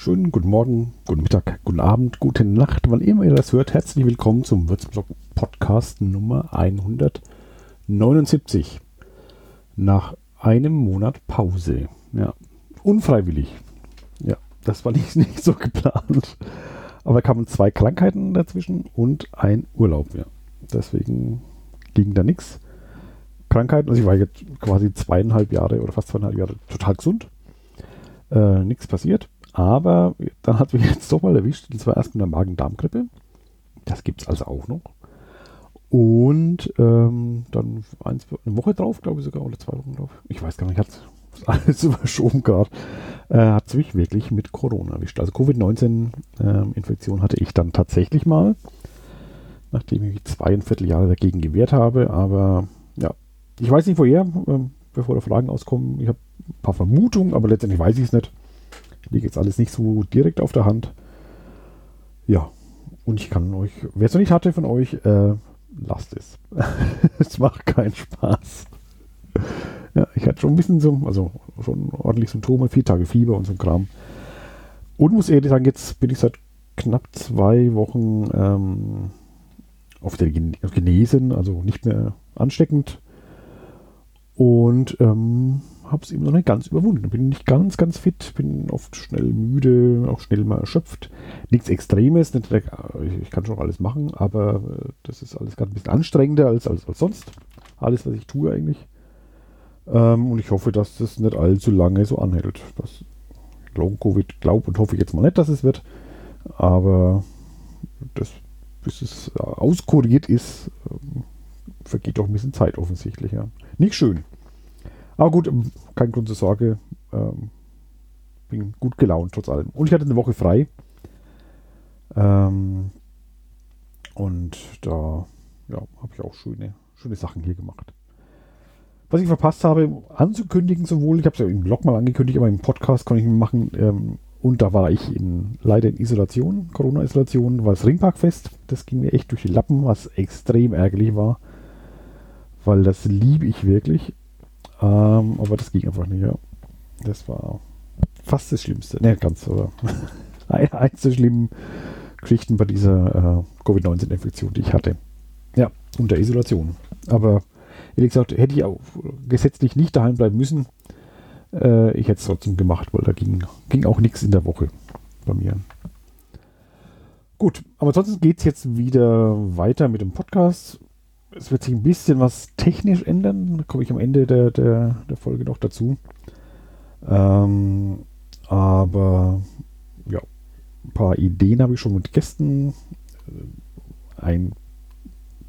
Schönen guten Morgen, guten Mittag, guten Abend, gute Nacht, wann immer ihr das hört. Herzlich willkommen zum Würzburg Podcast Nummer 179. Nach einem Monat Pause. Ja, unfreiwillig. Ja, das war nicht, nicht so geplant. Aber kamen zwei Krankheiten dazwischen und ein Urlaub. Ja, deswegen ging da nichts. Krankheiten, also ich war jetzt quasi zweieinhalb Jahre oder fast zweieinhalb Jahre total gesund äh, nichts passiert. Aber dann hat mich jetzt doch mal erwischt, und zwar erst mit einer Magen-Darm-Grippe. Das gibt es also auch noch. Und ähm, dann eins, eine Woche drauf, glaube ich sogar, oder zwei Wochen drauf. Ich weiß gar nicht, hat alles überschoben gerade. Äh, hat es mich wirklich mit Corona erwischt. Also Covid-19-Infektion äh, hatte ich dann tatsächlich mal, nachdem ich zweieinviertel Jahre dagegen gewehrt habe. Aber ja, ich weiß nicht woher, äh, bevor da Fragen auskommen. Ich habe ein paar Vermutungen, aber letztendlich weiß ich es nicht. Liegt jetzt alles nicht so direkt auf der Hand. Ja, und ich kann euch, wer es noch nicht hatte von euch, äh, lasst es. es macht keinen Spaß. Ja, ich hatte schon ein bisschen so, also schon ordentlich Symptome, vier Tage Fieber und so ein Kram. Und muss ehrlich sagen, jetzt bin ich seit knapp zwei Wochen ähm, auf der Genesen, also nicht mehr ansteckend. Und ähm, habe es eben noch nicht ganz überwunden. Bin nicht ganz, ganz fit, bin oft schnell müde, auch schnell mal erschöpft. Nichts Extremes, nicht, ich kann schon alles machen, aber äh, das ist alles gerade ein bisschen anstrengender als, als, als sonst. Alles, was ich tue eigentlich. Ähm, und ich hoffe, dass das nicht allzu lange so anhält. Das Long-Covid glaube und hoffe ich jetzt mal nicht, dass es wird. Aber das, bis es auskuriert ist, ähm, vergeht doch ein bisschen Zeit offensichtlich. Ja. Nicht schön. Aber gut, ähm, kein Grund zur Sorge. Ähm, bin gut gelaunt trotz allem. Und ich hatte eine Woche frei. Ähm, und da ja, habe ich auch schöne, schöne Sachen hier gemacht. Was ich verpasst habe, anzukündigen sowohl, ich habe es ja im Blog mal angekündigt, aber im Podcast konnte ich machen. Ähm, und da war ich in, leider in Isolation, Corona-Isolation, war das Ringparkfest. Das ging mir echt durch die Lappen, was extrem ärgerlich war weil das liebe ich wirklich. Ähm, aber das ging einfach nicht, ja. Das war fast das Schlimmste. Ne, ganz, aber eins der schlimmen Geschichten bei dieser äh, Covid-19-Infektion, die ich hatte. Ja, unter Isolation. Aber ehrlich gesagt, hätte ich auch gesetzlich nicht daheim bleiben müssen. Äh, ich hätte es trotzdem gemacht, weil da ging, ging auch nichts in der Woche bei mir. Gut, aber ansonsten geht es jetzt wieder weiter mit dem Podcast es wird sich ein bisschen was technisch ändern. Da komme ich am Ende der, der, der Folge noch dazu. Ähm, aber ja, ein paar Ideen habe ich schon mit Gästen. Äh, ein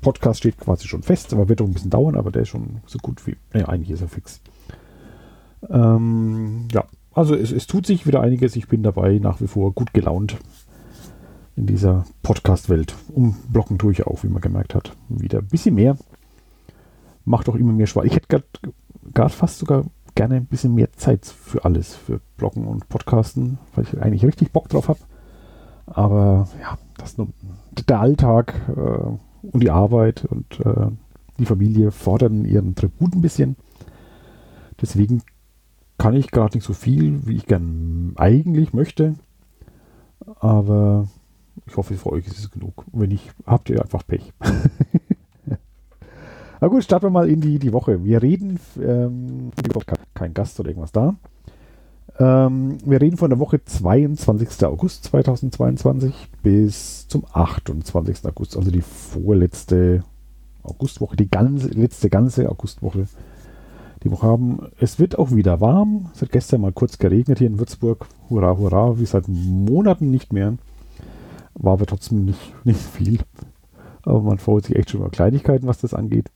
Podcast steht quasi schon fest, aber wird auch ein bisschen dauern, aber der ist schon so gut wie. Ja, eigentlich ist er fix. Ähm, ja, also es, es tut sich wieder einiges. Ich bin dabei nach wie vor gut gelaunt in dieser Podcast-Welt. Umblocken tue ich auch, wie man gemerkt hat. Wieder ein bisschen mehr. Macht auch immer mehr Spaß. Ich hätte gerade fast sogar gerne ein bisschen mehr Zeit für alles, für Bloggen und Podcasten, weil ich eigentlich richtig Bock drauf habe. Aber ja, das nur, der Alltag äh, und die Arbeit und äh, die Familie fordern ihren Tribut ein bisschen. Deswegen kann ich gerade nicht so viel, wie ich gern eigentlich möchte. Aber ich hoffe, für euch ist es genug. Und wenn nicht, habt ihr einfach Pech. Na gut, starten wir mal in die, die Woche. Wir reden, ähm, kein Gast oder irgendwas da. Ähm, wir reden von der Woche 22. August 2022 bis zum 28. August, also die vorletzte Augustwoche, die ganze, letzte ganze Augustwoche, die wir haben. Es wird auch wieder warm. Es hat gestern mal kurz geregnet hier in Würzburg. Hurra, hurra, wie seit Monaten nicht mehr. War aber trotzdem nicht, nicht viel. Aber man freut sich echt schon über Kleinigkeiten, was das angeht.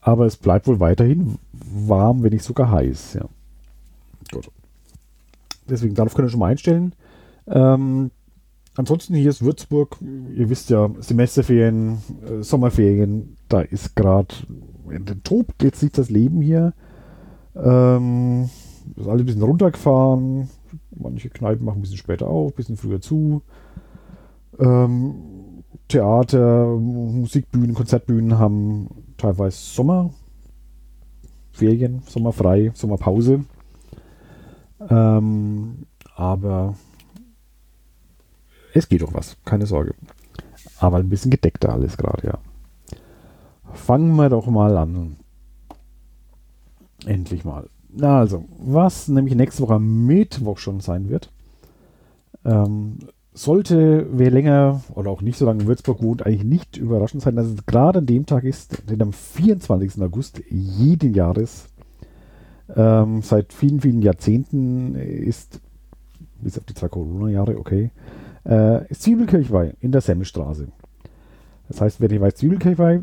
Aber es bleibt wohl weiterhin warm, wenn nicht sogar heiß. Ja. Gut. Deswegen darauf können wir schon mal einstellen. Ähm, ansonsten hier ist Würzburg, ihr wisst ja, Semesterferien, äh, Sommerferien, da ist gerade, tobt jetzt nicht das Leben hier. Ähm, ist alle ein bisschen runtergefahren. Manche Kneipen machen ein bisschen später auf, ein bisschen früher zu. Ähm, Theater, Musikbühnen, Konzertbühnen haben teilweise Sommerferien, Sommerfrei, Sommerpause. Ähm, aber es geht doch was, keine Sorge. Aber ein bisschen gedeckter alles gerade, ja. Fangen wir doch mal an. Endlich mal. Also, was nämlich nächste Woche Mittwoch schon sein wird, ähm, sollte, wer länger oder auch nicht so lange in Würzburg wohnt, eigentlich nicht überraschend sein, dass es gerade an dem Tag ist, denn am 24. August jeden Jahres, ähm, seit vielen, vielen Jahrzehnten ist, bis auf die zwei Corona-Jahre, okay, äh, Zwiebelkirchweih in der Semmelstraße. Das heißt, wer nicht weiß, Zwiebelkirchweih,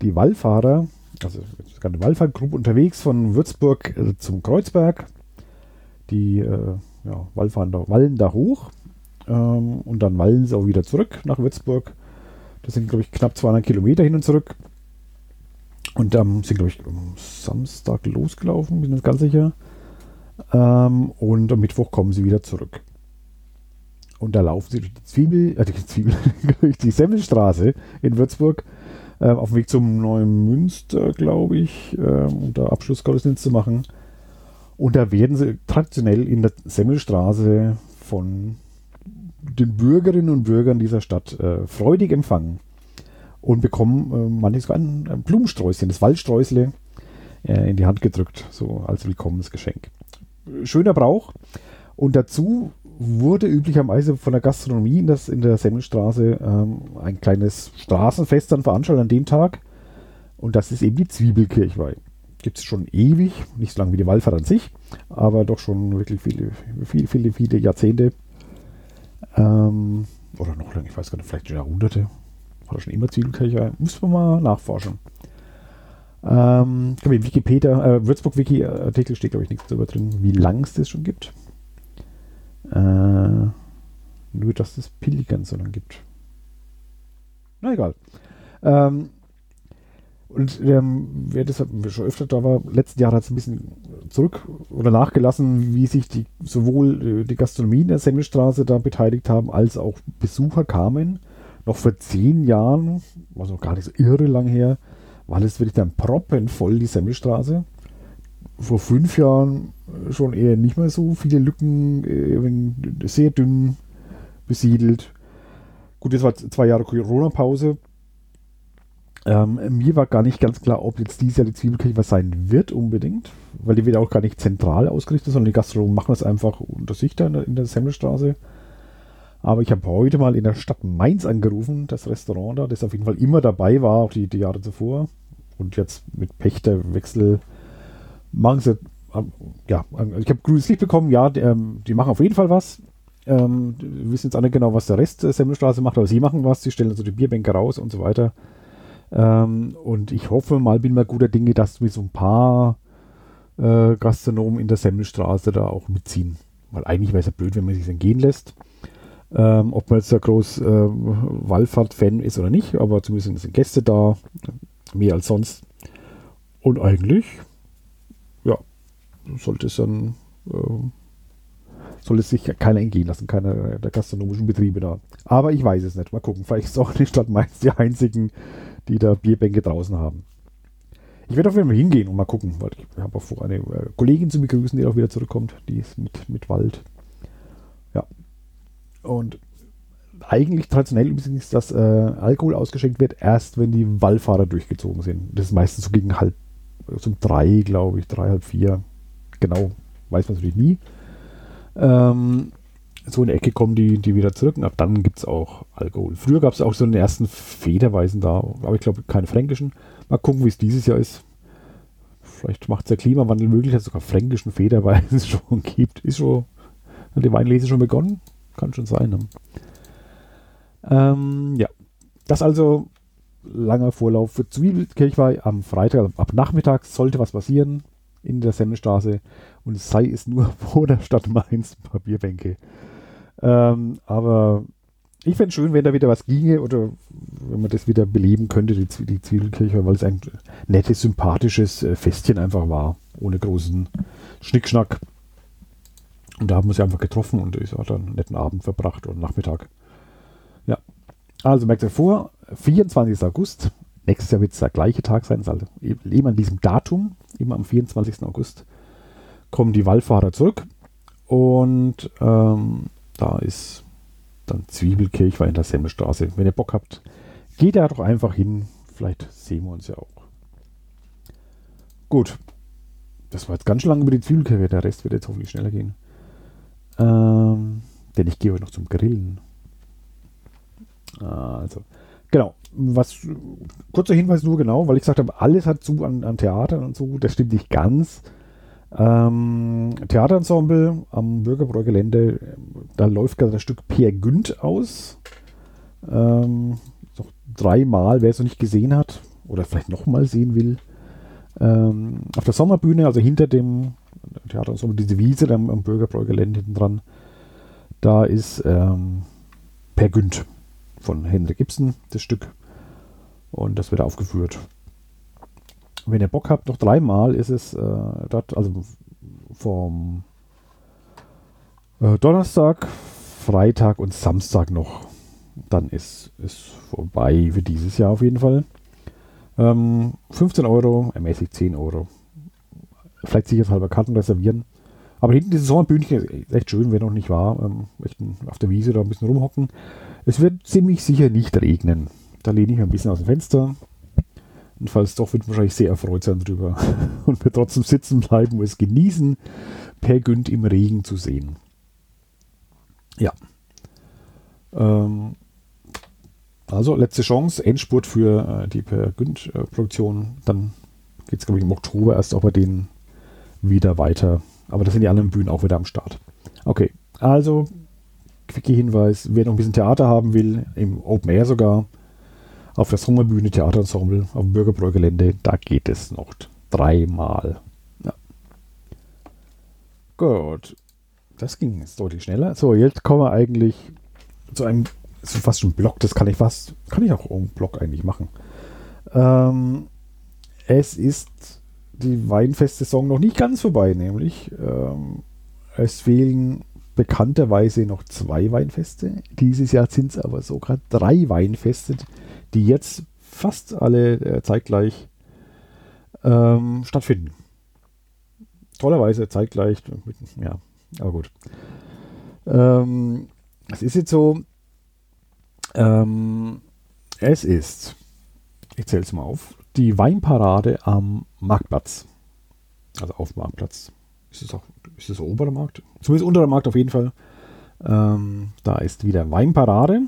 die Wallfahrer, also eine Wallfahrtgruppe unterwegs von Würzburg äh, zum Kreuzberg, die äh, ja, Wallfahren wallen da hoch ähm, und dann wallen sie auch wieder zurück nach Würzburg. Das sind, glaube ich, knapp 200 Kilometer hin und zurück. Und dann ähm, sind, glaube ich, am Samstag losgelaufen, bin mir ganz sicher. Ähm, und am Mittwoch kommen sie wieder zurück. Und da laufen sie durch die Zwiebel, äh, die Zwiebel, durch die Semmelstraße in Würzburg äh, auf dem Weg zum Neuen Münster, glaube ich, äh, um da Abschlussgottesdienst zu machen. Und da werden sie traditionell in der Semmelstraße von den Bürgerinnen und Bürgern dieser Stadt äh, freudig empfangen und bekommen äh, manchmal sogar ein, ein, Blumensträußchen, das Waldsträusle, äh, in die Hand gedrückt, so als Willkommensgeschenk. Schöner Brauch. Und dazu wurde üblicherweise von der Gastronomie in, das, in der Semmelstraße ähm, ein kleines Straßenfest dann veranstaltet an dem Tag. Und das ist eben die Zwiebelkirchweih. Gibt es schon ewig, nicht so lange wie die Wallfahrt an sich, aber doch schon wirklich viele, viele, viele, viele Jahrzehnte. Ähm, oder noch länger, ich weiß gar nicht, vielleicht Jahrhunderte. Das schon immer Zwiebelkirchweih? Müssen wir mal nachforschen. Ähm, Im Wikipedia, äh, Würzburg-Wiki-Artikel steht, glaube ich, nichts darüber drin, wie lang es das schon gibt. Äh, nur, dass es Pilgern so lang gibt. Na egal. Ähm, und ähm, wer das schon öfter da war, letzten Jahr hat es ein bisschen zurück oder nachgelassen, wie sich die sowohl äh, die Gastronomie in der Semmelstraße da beteiligt haben, als auch Besucher kamen. Noch vor zehn Jahren, also gar nicht so irre lang her, war das wirklich dann proppenvoll, die Semmelstraße vor fünf Jahren schon eher nicht mehr so viele Lücken, äh, sehr dünn besiedelt. Gut, das war zwei Jahre Corona-Pause. Ähm, mir war gar nicht ganz klar, ob jetzt dieses Jahr die Zwiebelkirche was sein wird unbedingt, weil die wird auch gar nicht zentral ausgerichtet, sondern die Gastronomen machen das einfach unter sich da in der, in der Semmelstraße. Aber ich habe heute mal in der Stadt Mainz angerufen, das Restaurant da, das auf jeden Fall immer dabei war, auch die, die Jahre zuvor. Und jetzt mit Pächterwechsel machen sie, ähm, ja, also ich habe grünes Licht bekommen, ja, die, ähm, die, machen auf jeden Fall was. Ähm, wir wissen jetzt alle genau, was der Rest der Semmelstraße macht, aber sie machen was, sie stellen also die Bierbänke raus und so weiter. Ähm, und ich hoffe mal, bin mal guter Dinge, dass wir so ein paar äh, Gastronomen in der Semmelstraße da auch mitziehen. Weil eigentlich wäre es ja blöd, wenn man sich dann gehen lässt. Ähm, ob man jetzt da groß äh, Wallfahrt-Fan ist oder nicht, aber zumindest sind Gäste da, mehr als sonst. Und eigentlich sollte es dann, äh, soll es sich keiner entgehen lassen, keiner der gastronomischen Betriebe da. Aber ich weiß es nicht. Mal gucken. Vielleicht ist auch die Stadt Mainz die einzigen, die da Bierbänke draußen haben. Ich werde auf jeden Fall hingehen und mal gucken, weil ich habe auch vor, eine äh, Kollegin zu begrüßen, die auch wieder zurückkommt. Die ist mit, mit Wald. Ja. Und eigentlich traditionell ist, dass äh, Alkohol ausgeschenkt wird, erst wenn die Wallfahrer durchgezogen sind. Das ist meistens so gegen halb, so um drei, glaube ich, drei, halb vier genau weiß man natürlich nie. Ähm, so in die Ecke kommen die, die wieder zurück und ab dann gibt es auch Alkohol. Früher gab es auch so den ersten Federweisen da, aber ich glaube keine fränkischen. Mal gucken, wie es dieses Jahr ist. Vielleicht macht es der Klimawandel möglich, dass es sogar fränkischen Federweisen schon gibt. Ist schon, hat die Weinlese schon begonnen? Kann schon sein. Ne? Ähm, ja, das also langer Vorlauf für Zwiebelkirchweih am Freitag, also ab Nachmittag sollte was passieren in der Semmelstraße und sei es nur vor der Stadt Mainz Papierbänke. Ähm, aber ich fände es schön, wenn da wieder was ginge oder wenn man das wieder beleben könnte, die, die Zwiebelkirche, weil es ein nettes, sympathisches äh, Festchen einfach war, ohne großen Schnickschnack. Und da haben wir sie einfach getroffen und ich hat dann einen netten Abend verbracht und Nachmittag. Ja. Also merkt ihr vor, 24. August, nächstes Jahr wird es der gleiche Tag sein, also eben an diesem Datum, immer am 24. August, kommen die Wallfahrer zurück Und ähm, da ist dann Zwiebelkirchweih in der Semmelstraße. Wenn ihr Bock habt, geht da doch einfach hin. Vielleicht sehen wir uns ja auch. Gut. Das war jetzt ganz schön lang über die Zwiebelkirche. Der Rest wird jetzt hoffentlich schneller gehen. Ähm, denn ich gehe heute noch zum Grillen. Also, genau. Was, kurzer Hinweis nur genau, weil ich gesagt habe, alles hat zu an, an Theatern und so. Das stimmt nicht ganz. Ähm, Theaterensemble am Bürgerbräugelände, da läuft gerade das Stück Peer Günd aus. Ähm, noch dreimal, wer es noch nicht gesehen hat oder vielleicht nochmal sehen will. Ähm, auf der Sommerbühne, also hinter dem Theaterensemble, diese Wiese am, am Bürgerbräugelände hinten dran, da ist ähm, Per Günd von Henry Gibson, das Stück. Und das wird aufgeführt wenn ihr Bock habt, noch dreimal ist es äh, dort, also vom äh, Donnerstag, Freitag und Samstag noch. Dann ist es vorbei für dieses Jahr auf jeden Fall. Ähm, 15 Euro, ermäßigt 10 Euro. Vielleicht sicherheitshalber Karten reservieren. Aber hinten dieses Sommerbühnchen ist echt schön, wer noch nicht war. Ähm, auf der Wiese da ein bisschen rumhocken. Es wird ziemlich sicher nicht regnen. Da lehne ich mich ein bisschen aus dem Fenster, und falls doch, wird wahrscheinlich sehr erfreut sein drüber und wird trotzdem sitzen bleiben und es genießen, Per Günd im Regen zu sehen. Ja. Ähm, also letzte Chance, Endspurt für äh, die Per Günd-Produktion. Äh, Dann geht es, glaube ich, im Oktober erst auch bei denen wieder weiter. Aber das sind die anderen Bühnen auch wieder am Start. Okay, also quickie Hinweis, wer noch ein bisschen Theater haben will, im Open Air sogar, auf der Sommerbühne Theaterensemble auf dem Bürgerbräugelände, da geht es noch dreimal. Ja. Gut. Das ging jetzt deutlich schneller. So, jetzt kommen wir eigentlich zu einem, so fast schon Block, das kann ich fast, kann ich auch im Block eigentlich machen. Ähm, es ist die Weinfestsaison noch nicht ganz vorbei, nämlich ähm, es fehlen bekannterweise noch zwei Weinfeste. Dieses Jahr sind es aber sogar drei Weinfeste, die jetzt fast alle äh, zeitgleich ähm, stattfinden. Tollerweise zeitgleich. Ja, aber gut. Ähm, es ist jetzt so, ähm, es ist, ich zähle es mal auf, die Weinparade am Marktplatz. Also auf dem Marktplatz. Ist es auch, ist es oberer Markt? Zumindest unterer Markt auf jeden Fall. Ähm, da ist wieder Weinparade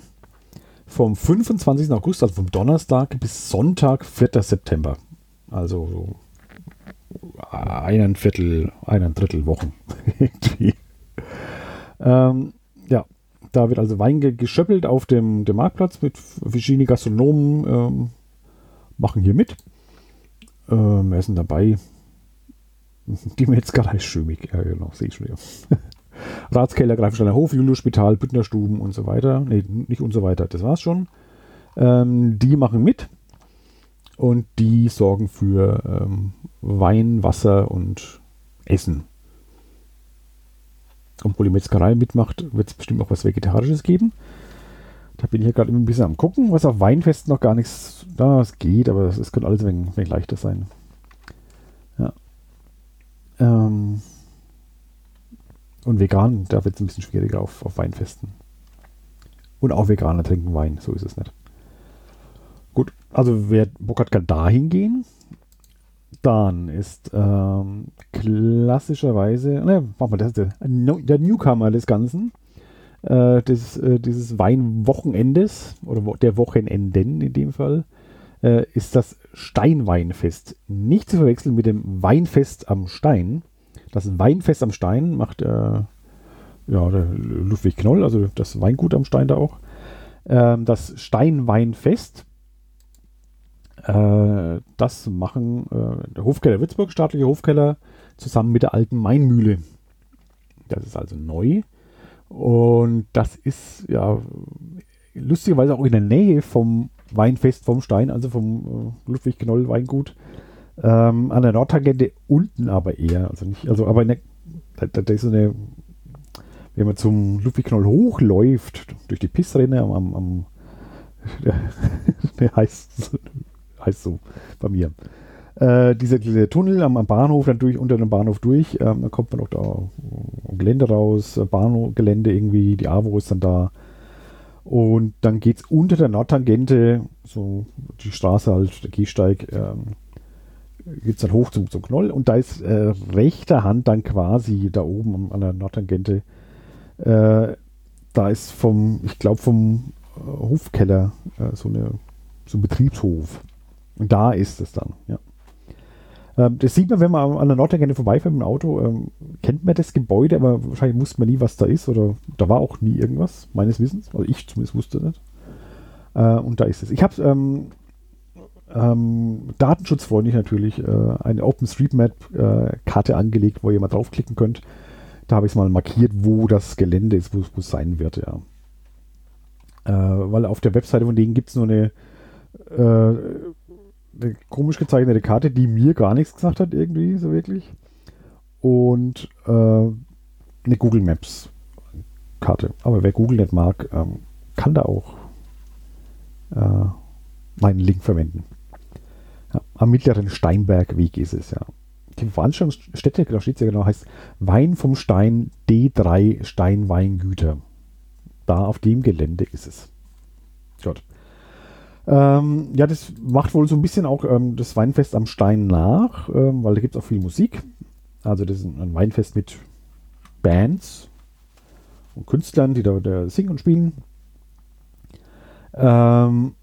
vom 25. August, also vom Donnerstag bis Sonntag, 4. September. Also einen Viertel, einen Drittel Wochen. ähm, ja, da wird also Wein geschöppelt auf dem, dem Marktplatz mit verschiedenen Gastronomen, ähm, machen hier mit. Ähm, wer dabei? Die Metzgerei Schömig, ja genau, sehe ich schon. Ja. Ratskeller, Greifensteiner Hof, Julius-Spital, Büttnerstuben und so weiter. Nee, nicht und so weiter, das war's schon. Ähm, die machen mit und die sorgen für ähm, Wein, Wasser und Essen. Obwohl die Metzgerei mitmacht, wird es bestimmt auch was Vegetarisches geben. Da bin ich ja gerade ein bisschen am gucken, was auf Weinfesten noch gar nichts, das geht, aber es könnte alles ein wenig leichter sein. Ja. Ähm, und vegan, da wird es ein bisschen schwieriger auf, auf Weinfesten. Und auch Veganer trinken Wein, so ist es nicht. Gut, also wer Bock hat, kann da hingehen. Dann ist ähm, klassischerweise, ne, machen wir das, der, der Newcomer des Ganzen, äh, des, äh, dieses Weinwochenendes oder der Wochenenden in dem Fall, äh, ist das Steinweinfest. Nicht zu verwechseln mit dem Weinfest am Stein. Das Weinfest am Stein macht äh, ja, Ludwig Knoll, also das Weingut am Stein da auch. Ähm, das Steinweinfest, äh, das machen äh, der Hofkeller Würzburg, staatliche Hofkeller, zusammen mit der alten Mainmühle. Das ist also neu. Und das ist ja lustigerweise auch in der Nähe vom Weinfest vom Stein, also vom äh, Ludwig Knoll Weingut. Ähm, an der Nordtangente unten aber eher. Also nicht, also aber der, da, da, ist eine, wenn man zum Ludwigknoll hochläuft, durch die Pissrinne am, am, am der, der heißt, heißt so bei mir. Äh, dieser, dieser Tunnel am, am, Bahnhof, dann durch unter dem Bahnhof durch, ähm, dann kommt man auch da Gelände raus, äh, Bahngelände irgendwie, die AWO ist dann da. Und dann geht es unter der Nordtangente, so die Straße halt, der Gehsteig, ähm, geht es dann hoch zum, zum Knoll und da ist äh, rechter Hand dann quasi da oben an der Nordtangente, äh, da ist vom, ich glaube vom äh, Hofkeller äh, so, eine, so ein Betriebshof. Und da ist es dann, ja. Ähm, das sieht man, wenn man an der Nordtangente vorbeifährt mit dem Auto, ähm, kennt man das Gebäude, aber wahrscheinlich wusste man nie, was da ist oder da war auch nie irgendwas, meines Wissens. Also ich zumindest wusste nicht. Äh, und da ist es. Ich habe ähm, ähm, datenschutzfreundlich natürlich äh, eine OpenStreetMap-Karte äh, angelegt, wo ihr mal draufklicken könnt. Da habe ich es mal markiert, wo das Gelände ist, wo es sein wird, ja. Äh, weil auf der Webseite von denen gibt es nur eine, äh, eine, komisch gezeichnete Karte, die mir gar nichts gesagt hat, irgendwie, so wirklich. Und äh, eine Google Maps Karte. Aber wer Google nicht mag, ähm, kann da auch äh, meinen Link verwenden. Am mittleren Steinbergweg ist es, ja. Die Veranstaltungsstätte, da steht es ja genau, heißt Wein vom Stein D3 Steinweingüter. Da auf dem Gelände ist es. Gut. Ähm, ja, das macht wohl so ein bisschen auch ähm, das Weinfest am Stein nach, ähm, weil da gibt es auch viel Musik. Also das ist ein Weinfest mit Bands und Künstlern, die da, da singen und spielen. Ähm,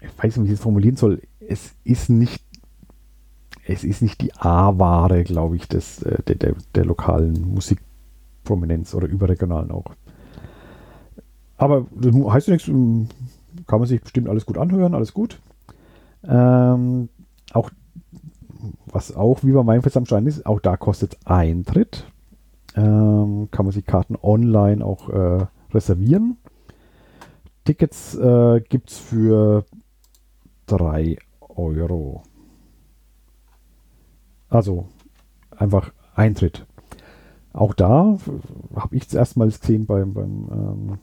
ich weiß nicht, wie ich es formulieren soll es ist nicht, es ist nicht die A-Ware, glaube ich, des, äh, der, der, der lokalen Musikprominenz oder überregionalen auch. Aber das heißt ja nichts, ähm, kann man sich bestimmt alles gut anhören, alles gut. Ähm, auch, was auch wie bei meinem Fest am Stein ist, auch da kostet Eintritt. Ähm, kann man sich Karten online auch äh, reservieren. Tickets äh, gibt es für 3 Euro. Also einfach Eintritt. Auch da habe ich es erstmals gesehen beim, beim ähm,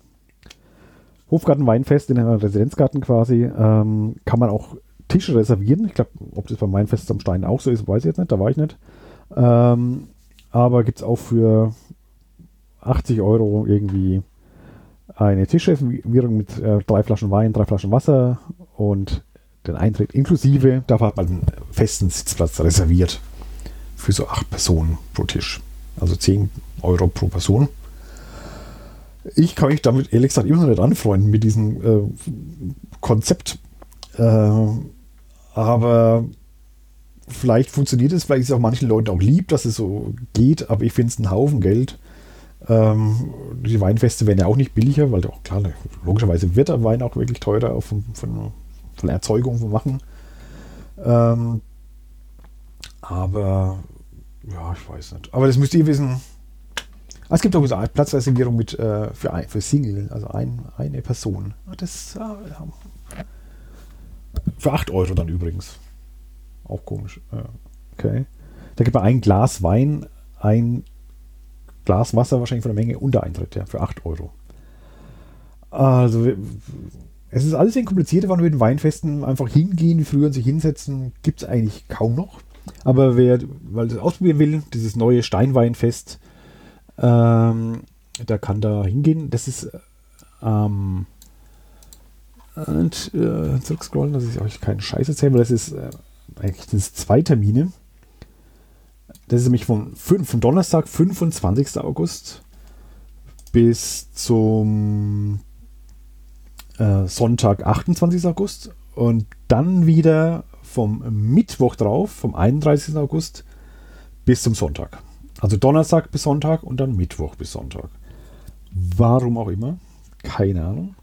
Hofgarten Weinfest in einem Residenzgarten quasi. Ähm, kann man auch Tische reservieren. Ich glaube, ob das beim Weinfest am Stein auch so ist, weiß ich jetzt nicht. Da war ich nicht. Ähm, aber gibt es auch für 80 Euro irgendwie eine Tischreservierung mit äh, drei Flaschen Wein, drei Flaschen Wasser und den Eintritt inklusive. Da hat man einen festen Sitzplatz reserviert für so acht Personen pro Tisch. Also 10 Euro pro Person. Ich kann mich damit ehrlich gesagt immer noch nicht anfreunden mit diesem äh, Konzept. Äh, aber vielleicht funktioniert es, vielleicht ist es auch manchen Leuten auch lieb, dass es so geht, aber ich finde es einen Haufen Geld. Ähm, die Weinfeste werden ja auch nicht billiger, weil auch klar, logischerweise wird der Wein auch wirklich teurer von, von von Erzeugung von machen. Ähm, aber ja, ich weiß nicht. Aber das müsst ihr wissen. Es gibt auch so eine Platzreservierung mit äh, für, ein, für Single, also ein, eine Person. Ah, das äh, für 8 Euro dann übrigens. Auch komisch. Okay. Da gibt man ein Glas Wein, ein Glas Wasser wahrscheinlich von der Menge unter Eintritt, ja, für 8 Euro. Also es ist alles ein komplizierter, wenn wir den Weinfesten einfach hingehen, wie früher und sich hinsetzen, gibt es eigentlich kaum noch. Aber wer weil das ausprobieren will, dieses neue Steinweinfest, ähm, der kann da hingehen. Das ist ähm, und äh, zurückscrollen, dass ich euch keinen Scheiß erzählen, weil das ist äh, eigentlich das zwei Termine. Das ist nämlich vom, vom Donnerstag, 25. August bis zum äh, Sonntag, 28. August und dann wieder vom Mittwoch drauf, vom 31. August bis zum Sonntag. Also Donnerstag bis Sonntag und dann Mittwoch bis Sonntag. Warum auch immer. Keine Ahnung.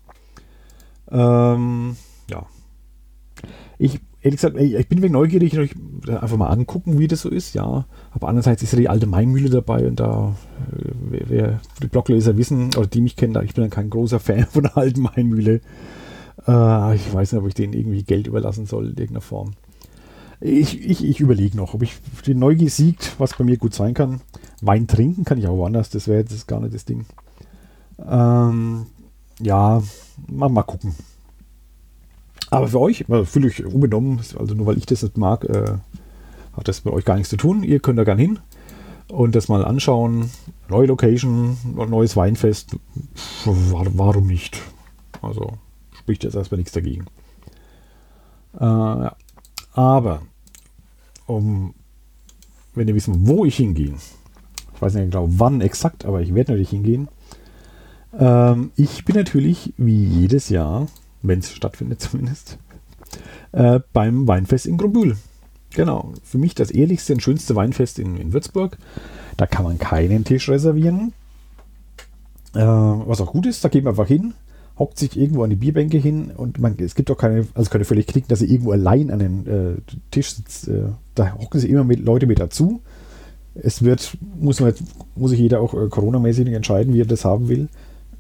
Ähm, ja. Ich ehrlich gesagt, ich bin wegen neugierig, ich einfach mal angucken, wie das so ist, ja. Aber andererseits ist ja die alte Mainmühle dabei und da, wer die Blogleser wissen, oder die mich kennen, ich bin dann kein großer Fan von der alten Mainmühle. Äh, ich weiß nicht, ob ich denen irgendwie Geld überlassen soll in irgendeiner Form. Ich, ich, ich überlege noch, ob ich die Neugier siegt, was bei mir gut sein kann. Wein trinken kann ich auch woanders, das wäre jetzt gar nicht das Ding. Ähm, ja, mal, mal gucken. Aber für euch, ich unbenommen, also nur weil ich das nicht mag, äh, hat das mit euch gar nichts zu tun. Ihr könnt da gerne hin. Und das mal anschauen. Neue Location, neues Weinfest. Warum nicht? Also spricht jetzt erstmal nichts dagegen. Äh. Aber, um, wenn ihr wissen, wo ich hingehe, ich weiß nicht genau wann exakt, aber ich werde natürlich hingehen. Ähm, ich bin natürlich wie jedes Jahr, wenn es stattfindet zumindest, äh, beim Weinfest in Grobühl. Genau, für mich das ehrlichste und schönste Weinfest in, in Würzburg. Da kann man keinen Tisch reservieren. Äh, was auch gut ist, da geht man einfach hin, hockt sich irgendwo an die Bierbänke hin und man, es gibt auch keine, also keine völlig knicken, dass sie irgendwo allein an den äh, Tisch sitzt. Äh, da hocken sie immer mit Leute mit dazu. Es wird, muss man jetzt, muss sich jeder auch äh, Corona-mäßig entscheiden, wie er das haben will.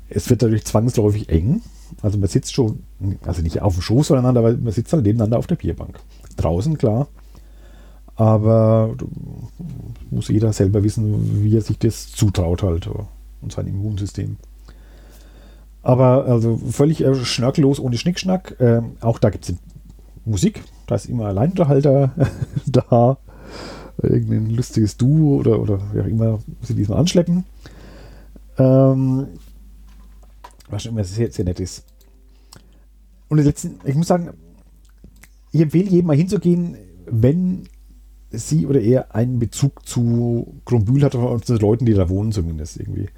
Es wird dadurch zwangsläufig eng. Also man sitzt schon, also nicht auf dem Schoß voneinander, aber man sitzt dann nebeneinander auf der Bierbank. Draußen, klar, aber muss jeder selber wissen, wie er sich das zutraut halt und sein Immunsystem. Aber also völlig äh, schnörkellos, ohne Schnickschnack. Äh, auch da gibt es Musik. Da ist immer Alleinunterhalter da. Irgendein lustiges Duo oder, oder wie auch immer sie diesmal anschleppen. Ähm, was schon immer sehr, sehr nett ist. Und letzten, ich muss sagen, ich empfehle jedem mal hinzugehen, wenn sie oder er einen Bezug zu Krumbühl hat und zu den Leuten, die da wohnen zumindest irgendwie.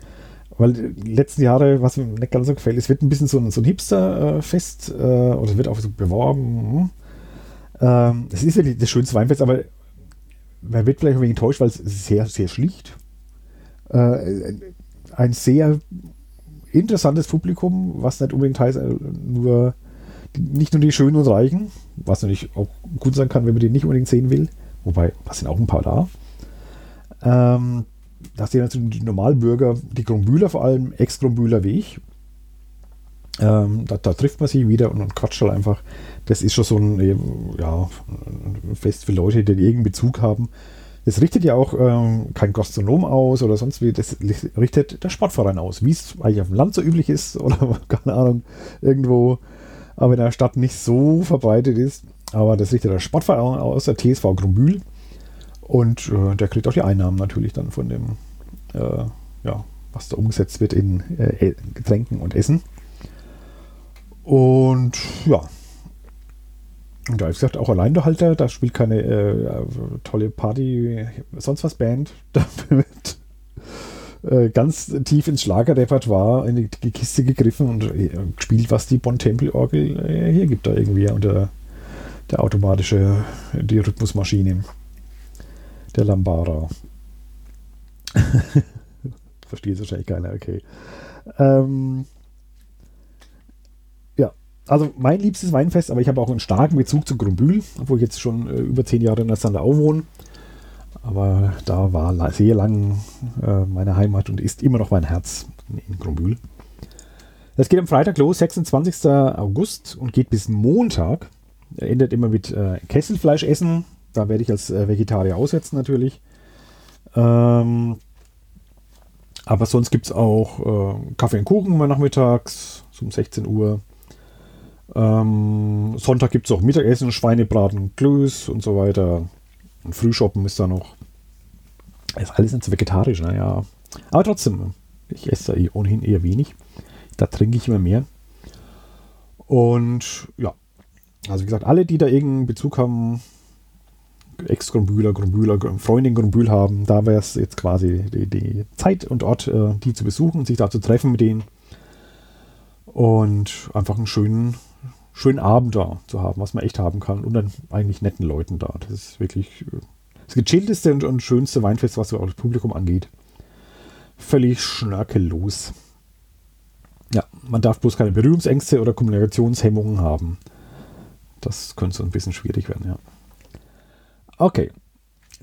Weil die letzten Jahre, was mir nicht ganz so gefällt, es wird ein bisschen so ein, so ein Hipster-Fest äh, oder wird auch so beworben. Ähm, es ist wirklich das schönste Weinfest, aber man wird vielleicht ein wenig enttäuscht, weil es sehr, sehr schlicht. Äh, ein sehr interessantes Publikum, was nicht unbedingt heißt, äh, nur nicht nur die Schönen und Reichen, was natürlich auch gut sein kann, wenn man die nicht unbedingt sehen will. Wobei, was sind auch ein paar da. Ähm, da sehen natürlich die Normalbürger, die Grombühler vor allem, Ex-Grombühler wie ich. Ähm, da, da, trifft man sich wieder und, und quatscht halt einfach. Das ist schon so ein, ja, ein Fest für Leute, die irgendeinen Bezug haben. Das richtet ja auch ähm, kein Gastronom aus oder sonst wie, das richtet der Sportverein aus, wie es eigentlich auf dem Land so üblich ist oder keine Ahnung, irgendwo, aber in der Stadt nicht so verbreitet ist. Aber das richtet der Sportverein aus, der TSV Grumbühl. Und äh, der kriegt auch die Einnahmen natürlich dann von dem, äh, ja, was da umgesetzt wird in äh, Getränken und Essen. Und ja. Und da ist gesagt, auch Alleinunterhalter, da spielt keine äh, tolle Party, sonst was Band. Da wird äh, ganz tief ins Schlagerrepertoire in die, Kiste gegriffen und äh, gespielt, was die Bonn-Tempel-Orgel hier gibt, da irgendwie unter der automatische, die Rhythmusmaschine. Der Lambara. Versteht wahrscheinlich keiner, okay. Ähm, ja, also mein liebstes Weinfest, aber ich habe auch einen starken Bezug zu Grumbühl, obwohl ich jetzt schon äh, über zehn Jahre in der Sandau wohne. Aber da war sehr lang äh, meine Heimat und ist immer noch mein Herz in Grumbühl. Das geht am Freitag los, 26. August und geht bis Montag. Endet immer mit äh, Kesselfleisch essen. Da werde ich als äh, Vegetarier aussetzen natürlich. Ähm, aber sonst gibt es auch äh, Kaffee und Kuchen mal nachmittags um 16 Uhr. Ähm, Sonntag gibt es auch Mittagessen, Schweinebraten, Klöß und so weiter. Und Frühshoppen ist da noch. Ist alles nicht so vegetarisch, naja. Aber trotzdem, ich esse da eh ohnehin eher wenig. Da trinke ich immer mehr. Und ja, also wie gesagt, alle, die da irgendeinen Bezug haben, Ex-Grumbühler, Grumbühler, Freundin Grumbühl haben, da wäre es jetzt quasi die, die, Zeit und Ort, äh, die zu besuchen, sich da zu treffen mit denen und einfach einen schönen, schönen Abend da zu haben, was man echt haben kann und dann eigentlich netten Leuten da. Das ist wirklich äh, das gechillteste und, und schönste Weinfest, was auch das Publikum angeht. Völlig schnörkellos. Ja, man darf bloß keine Berührungsängste oder Kommunikationshemmungen haben. Das könnte so ein bisschen schwierig werden, ja. Okay.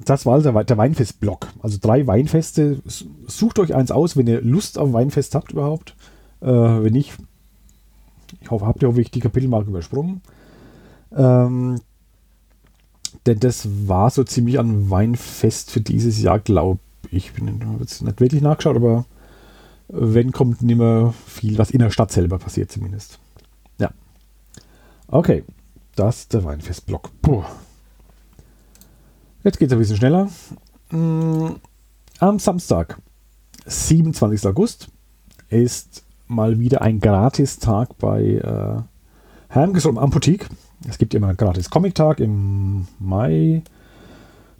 Das war also der Weinfest-Block. Also drei Weinfeste. Sucht euch eins aus, wenn ihr Lust auf Weinfest habt überhaupt. Äh, wenn nicht, ich hoffe, habt ihr hoffentlich die Kapitelmarke übersprungen. Ähm, denn das war so ziemlich ein Weinfest für dieses Jahr, glaube ich. Ich habe jetzt nicht wirklich nachgeschaut, aber wenn kommt nicht mehr viel, was in der Stadt selber passiert zumindest. Ja. Okay. Das ist der Weinfestblock. Puh. Jetzt geht es ein bisschen schneller. Mm, Am Samstag, 27. August, ist mal wieder ein Gratistag bei äh, und Ampothek. Es gibt immer einen gratis Comic-Tag im Mai,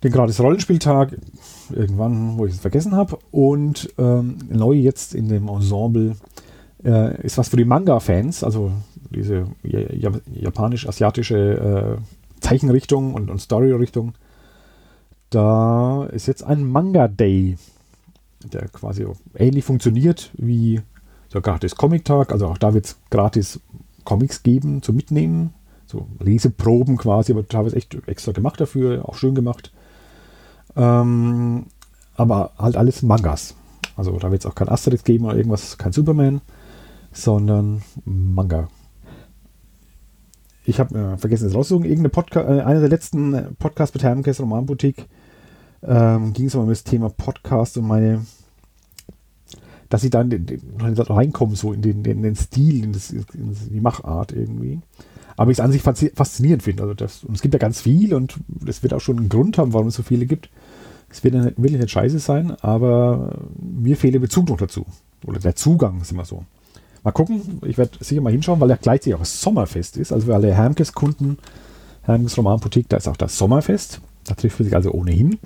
den gratis Rollenspieltag, irgendwann, wo ich es vergessen habe. Und ähm, neu jetzt in dem Ensemble äh, ist was für die Manga-Fans, also diese japanisch-asiatische äh, Zeichenrichtung und, und Story-Richtung. Da ist jetzt ein Manga-Day, der quasi ähnlich funktioniert wie der gratis Comic-Tag. Also auch da wird es gratis Comics geben zum Mitnehmen. So Leseproben quasi, aber teilweise echt extra gemacht dafür, auch schön gemacht. Ähm, aber halt alles Mangas. Also da wird es auch kein Asterix geben oder irgendwas, kein Superman, sondern Manga. Ich habe äh, vergessen, es rauszusuchen. Irgendeine Podcast, äh, einer der letzten Podcasts mit Hermkes Romanboutique ähm, ging es um das Thema Podcast und meine, dass ich dann reinkomme, so in den, in den Stil, in, das, in die Machart irgendwie. Aber ich es an sich faszinierend finde. Also das, und es gibt ja ganz viel und es wird auch schon einen Grund haben, warum es so viele gibt. Es wird nicht, wirklich nicht scheiße sein, aber mir fehlt der Bezug noch dazu. Oder der Zugang, ist immer so. Mal gucken, ich werde sicher mal hinschauen, weil er gleichzeitig auch das Sommerfest ist. Also für alle Hermkes-Kunden, Hermkes Romanboutique, da ist auch das Sommerfest. Da trifft man sich also ohnehin.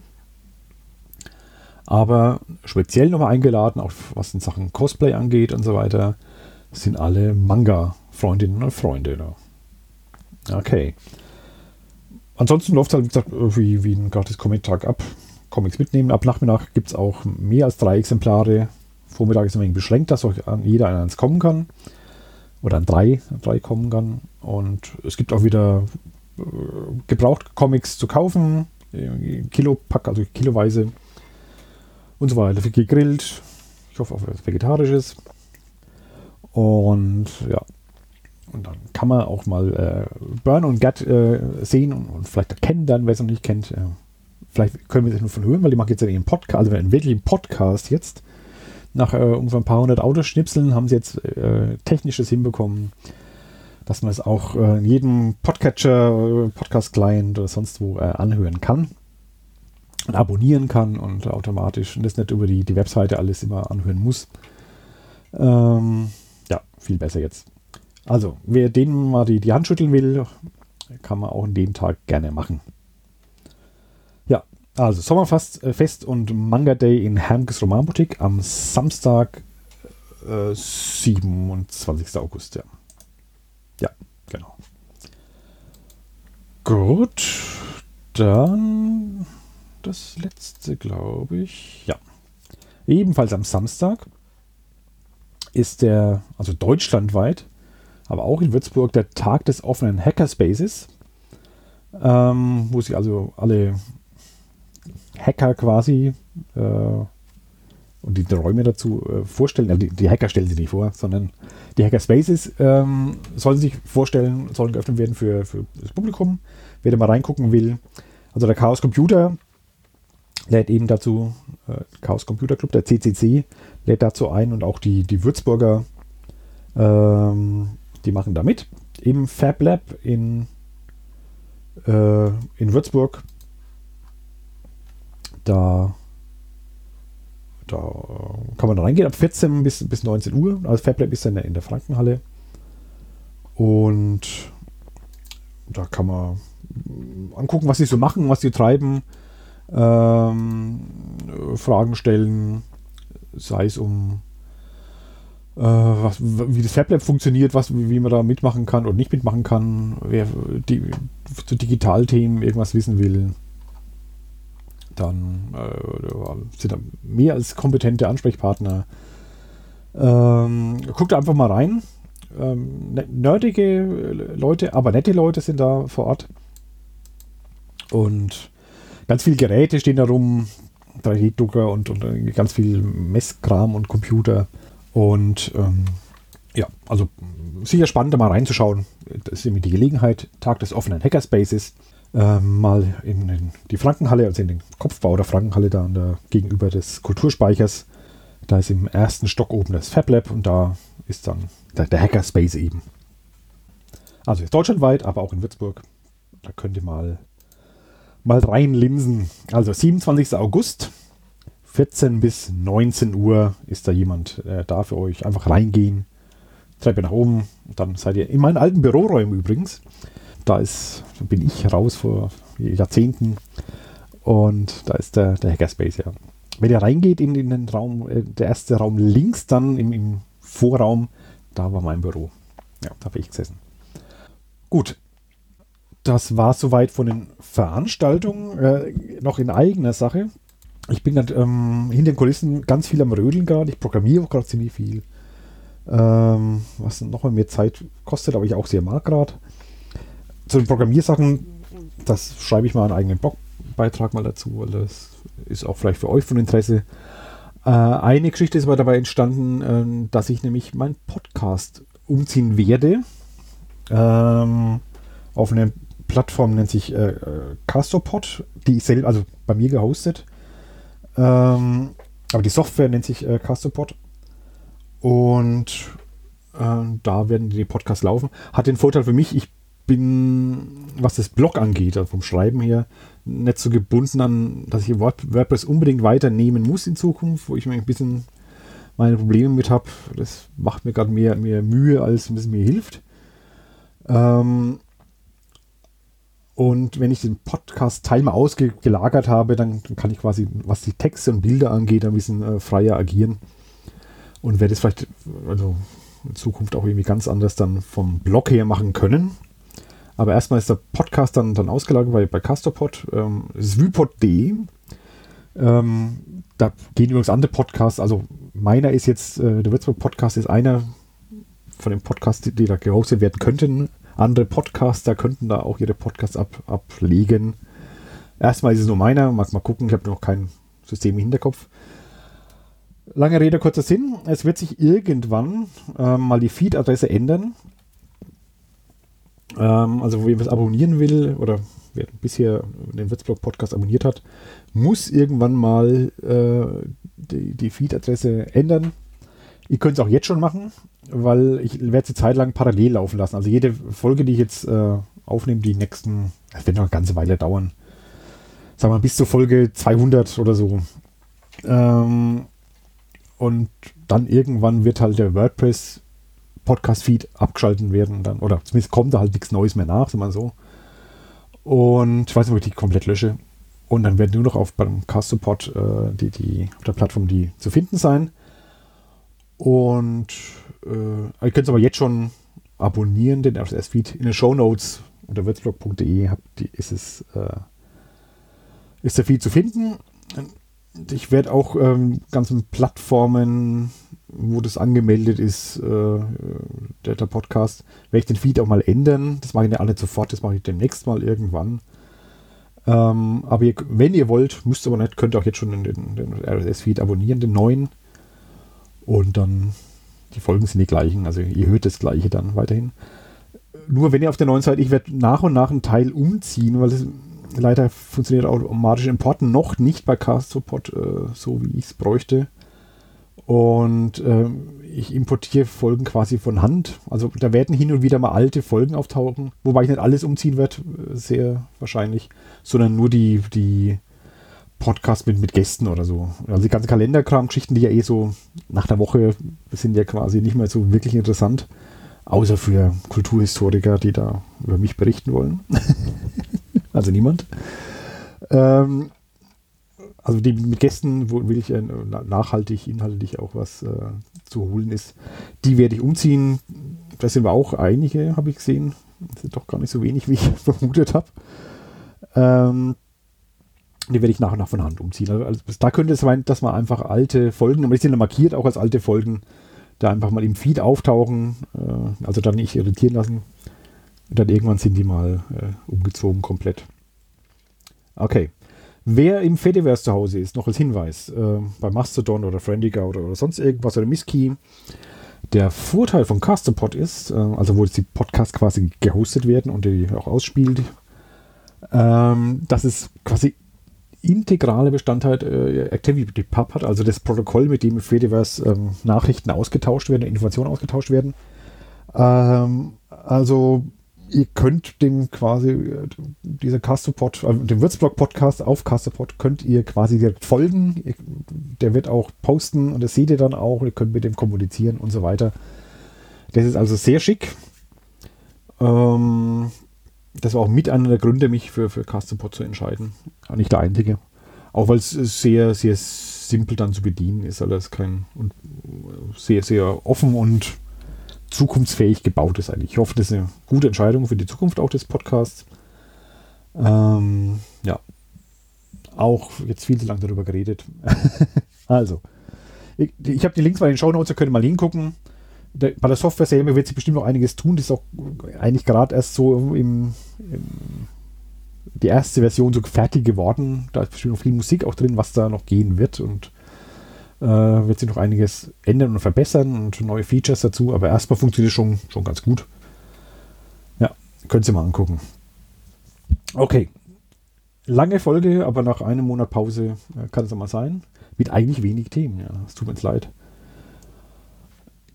Aber speziell nochmal eingeladen, auch was in Sachen Cosplay angeht und so weiter, sind alle Manga-Freundinnen und Freunde da. Okay. Ansonsten läuft es halt, wie gesagt, wie, wie ein gratis Comic-Tag ab. Comics mitnehmen. Ab Nachmittag gibt es auch mehr als drei Exemplare. Vormittag ist ein wenig beschränkt, dass auch jeder an eins kommen kann. Oder an drei, an drei kommen kann. Und es gibt auch wieder äh, gebraucht Comics zu kaufen. Kilopack, also kiloweise. Und so weiter. Gegrillt. Ich hoffe auf etwas Vegetarisches. Und ja. Und dann kann man auch mal äh, Burn und Gut äh, sehen und, und, vielleicht erkennen dann, wer es noch nicht kennt. Äh, vielleicht können wir es nur von hören, weil die machen jetzt einen Podcast, also einen wirklichen Podcast jetzt. Nach äh, ungefähr ein paar hundert Autoschnipseln haben sie jetzt äh, technisches hinbekommen, dass man es auch äh, in jedem Podcatcher, Podcast-Client oder sonst wo äh, anhören kann und abonnieren kann und automatisch und das nicht über die, die Webseite alles immer anhören muss. Ähm, ja, viel besser jetzt. Also, wer denen mal die, die Hand schütteln will, kann man auch an dem Tag gerne machen. Also Sommerfest äh, und Manga Day in Hermkes Romanboutique am Samstag, äh, 27. August. Ja. ja, genau. Gut, dann das letzte, glaube ich. Ja. Ebenfalls am Samstag ist der, also deutschlandweit, aber auch in Würzburg, der Tag des offenen Hackerspaces, ähm, wo sich also alle Hacker quasi äh, und die Räume dazu äh, vorstellen. Also die, die, Hacker stellen sie nicht vor, sondern die Hackerspaces ähm, sollen sich vorstellen, sollen geöffnet werden für, für das Publikum. Wer da mal reingucken will. Also der Chaos Computer lädt eben dazu, äh, Chaos Computer Club, der CCC, lädt dazu ein und auch die, die Würzburger, ähm, die machen da mit. Im Fab Lab in, äh, in Würzburg da, da kann man da reingehen ab 14 bis, bis 19 Uhr. Also Fairplay ist dann in der Frankenhalle. Und da kann man angucken, was sie so machen, was sie treiben, ähm, Fragen stellen, sei es um äh, was, wie das FabLab funktioniert, was, wie man da mitmachen kann oder nicht mitmachen kann, wer die, zu Digitalthemen irgendwas wissen will dann äh, sind da mehr als kompetente Ansprechpartner. Ähm, guckt einfach mal rein. Ähm, ne, nerdige Leute, aber nette Leute sind da vor Ort. Und ganz viele Geräte stehen da rum, 3D-Drucker und, und ganz viel Messkram und Computer. Und ähm, ja, also sicher spannend, da mal reinzuschauen. Das ist nämlich die Gelegenheit, Tag des offenen Hackerspaces äh, mal in, in, die Frankenhalle, also in den Kopfbau der Frankenhalle, da der, gegenüber des Kulturspeichers. Da ist im ersten Stock oben das Fab Lab und da ist dann der, der Hackerspace eben. Also jetzt deutschlandweit, aber auch in Würzburg. Da könnt ihr mal, mal reinlinsen. Also 27. August, 14 bis 19 Uhr ist da jemand äh, da für euch. Einfach reingehen, Treppe nach oben. Dann seid ihr in meinen alten Büroräumen übrigens. Da ist, bin ich raus vor Jahrzehnten. Und da ist der, der Hackerspace, ja. Wenn ihr reingeht in, in den Raum, äh, der erste Raum links dann im, im Vorraum, da war mein Büro. Ja, da habe ich gesessen. Gut, das war soweit von den Veranstaltungen. Äh, noch in eigener Sache. Ich bin gerade ähm, hinter den Kulissen ganz viel am Rödeln gerade. Ich programmiere auch gerade ziemlich viel. Ähm, was nochmal mehr Zeit kostet, aber ich auch sehr mag gerade. Zu den Programmiersachen, das schreibe ich mal einen eigenen Blogbeitrag mal dazu, weil das ist auch vielleicht für euch von Interesse. Äh, eine Geschichte ist aber dabei entstanden, äh, dass ich nämlich meinen Podcast umziehen werde. Ähm, auf eine Plattform nennt sich äh, äh Castopod, die ist selber, also bei mir gehostet. Ähm, aber die Software nennt sich äh, Castopod. Und äh, da werden die Podcasts laufen. Hat den Vorteil für mich, ich bin, was das Blog angeht, also vom Schreiben her, nicht so gebunden an, dass ich WordPress unbedingt weiternehmen muss in Zukunft, wo ich mir ein bisschen meine Probleme mit habe. Das macht mir gerade mehr, mehr Mühe, als es mir hilft. Ähm, und wenn ich den Podcast-Teil mal ausgelagert habe, dann, kann ich quasi, was die Texte und Bilder angeht, ein bisschen äh, freier agieren. Und werde es vielleicht also in Zukunft auch irgendwie ganz anders dann vom Blog her machen können. Aber erstmal ist der Podcast dann, dann ausgelagert bei, bei Castopod. Ähm, vypod.de. Ähm, da gehen übrigens andere Podcasts. Also meiner ist jetzt, äh, der Würzburg Podcast ist einer von den Podcasts, die, die da gehostet werden könnten. Andere Podcaster könnten da auch ihre Podcasts ab, ablegen. Erstmal ist es nur meiner, mag mal gucken, ich habe noch kein System im Hinterkopf. Lange Rede, kurzer Sinn. Es wird sich irgendwann ähm, mal die Feed-Adresse ändern. Ähm, also, wo jemand abonnieren will oder wer bisher den Witzblog-Podcast abonniert hat, muss irgendwann mal äh, die, die Feed-Adresse ändern. Ihr könnt es auch jetzt schon machen weil ich werde sie Zeit lang parallel laufen lassen. Also jede Folge, die ich jetzt äh, aufnehme, die nächsten, das wird noch eine ganze Weile dauern. Sagen wir bis zur Folge 200 oder so. Ähm, und dann irgendwann wird halt der WordPress Podcast-Feed abgeschalten werden dann, oder zumindest kommt da halt nichts Neues mehr nach, sagen wir mal so. Und ich weiß nicht, ob ich die komplett lösche. Und dann werden nur noch auf beim Cast Support äh, die, die, auf der Plattform die zu finden sein. Und äh, ihr könnt es aber jetzt schon abonnieren, den RSS-Feed in den Show Notes unter wirtsblog.de ist es äh, ist der Feed zu finden. Ich werde auch ähm, ganzen Plattformen, wo das angemeldet ist, äh, der, der, Podcast, werde ich den Feed auch mal ändern. Das mache ich nicht sofort, das mache ich demnächst mal irgendwann. Ähm, aber ihr, wenn ihr wollt, müsst ihr aber nicht, könnt ihr auch jetzt schon den, den, den RSS-Feed abonnieren, den neuen. Und dann, die Folgen sind die gleichen, also ihr hört das gleiche dann weiterhin. Nur wenn ihr auf der neuen Seite, ich werde nach und nach einen Teil umziehen, weil es leider funktioniert automatisch Importen noch nicht bei Castopod, äh, so wie ich es bräuchte. Und äh, ich importiere Folgen quasi von Hand. Also da werden hin und wieder mal alte Folgen auftauchen, wobei ich nicht alles umziehen werde, äh, sehr wahrscheinlich, sondern nur die, die Podcast mit, mit Gästen oder so. Also die ganze Kalenderkram-Geschichten, die ja eh so nach der Woche sind ja quasi nicht mehr so wirklich interessant. Außer für Kulturhistoriker, die da über mich berichten wollen. also niemand. Ähm, also die mit Gästen, wo will ich äh, nachhaltig, inhaltlich auch was äh, zu holen ist, die werde ich umziehen. Da sind wir auch einige, habe ich gesehen. Das sind doch gar nicht so wenig, wie ich vermutet habe. Ähm, die werde ich nach und nach von Hand umziehen. Also, also da könnte es sein, dass man einfach alte Folgen, und die sind markiert auch als alte Folgen, da einfach mal im Feed auftauchen, äh, also dann nicht irritieren lassen. Und dann irgendwann sind die mal äh, umgezogen komplett. Okay. Wer im Fediverse zu Hause ist, noch als Hinweis, äh, bei Mastodon oder Friendica oder, oder sonst irgendwas oder Misskey, der Vorteil von Castopod ist, äh, also wo jetzt die Podcasts quasi gehostet werden und die auch ausspielt, ähm, dass es quasi integrale Bestandteil äh, ActivityPub hat, also das Protokoll, mit dem Fediverse ähm, Nachrichten ausgetauscht werden, Informationen ausgetauscht werden. Ähm, also ihr könnt dem quasi, äh, dieser Castopod, äh, dem Würzblog-Podcast auf Castopod, könnt ihr quasi direkt folgen. Der wird auch posten und das seht ihr dann auch. Ihr könnt mit dem kommunizieren und so weiter. Das ist also sehr schick. Ähm, das war auch mit einer der Gründe, mich für, für Castopod zu entscheiden. Nicht der einzige. Auch weil es sehr, sehr simpel dann zu bedienen ist. Alles kein und sehr, sehr offen und zukunftsfähig gebaut ist eigentlich. Ich hoffe, das ist eine gute Entscheidung für die Zukunft auch des Podcasts. Ähm, ja. Auch jetzt viel zu lange darüber geredet. also, ich, ich habe die Links bei den Show Notes, ihr könnt mal hingucken. Der, bei der Software selber wird sich bestimmt noch einiges tun. Das ist auch eigentlich gerade erst so im, im, die erste Version so fertig geworden. Da ist bestimmt noch viel Musik auch drin, was da noch gehen wird und wird sich noch einiges ändern und verbessern und neue Features dazu, aber erstmal funktioniert es schon, schon ganz gut. Ja, könnt ihr mal angucken. Okay. Lange Folge, aber nach einem Monat Pause äh, kann es mal sein. Mit eigentlich wenig Themen, ja. Es tut mir leid.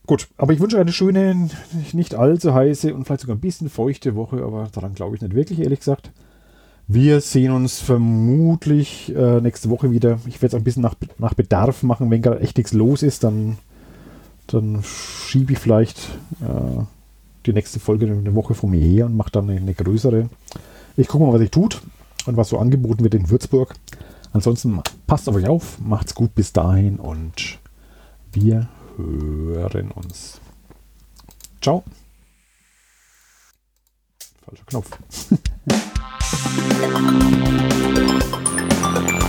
Gut, aber ich wünsche eine schöne, nicht allzu heiße und vielleicht sogar ein bisschen feuchte Woche, aber daran glaube ich nicht wirklich, ehrlich gesagt. Wir sehen uns vermutlich äh, nächste Woche wieder. Ich werde es ein bisschen nach, nach Bedarf machen. Wenn gerade echt nichts los ist, dann, dann schiebe ich vielleicht äh, die nächste Folge eine Woche vor mir her und mache dann eine, eine größere. Ich gucke mal, was ich tut und was so angeboten wird in Würzburg. Ansonsten passt auf euch auf, macht's gut bis dahin und wir hören uns. Ciao. Falscher Knopf.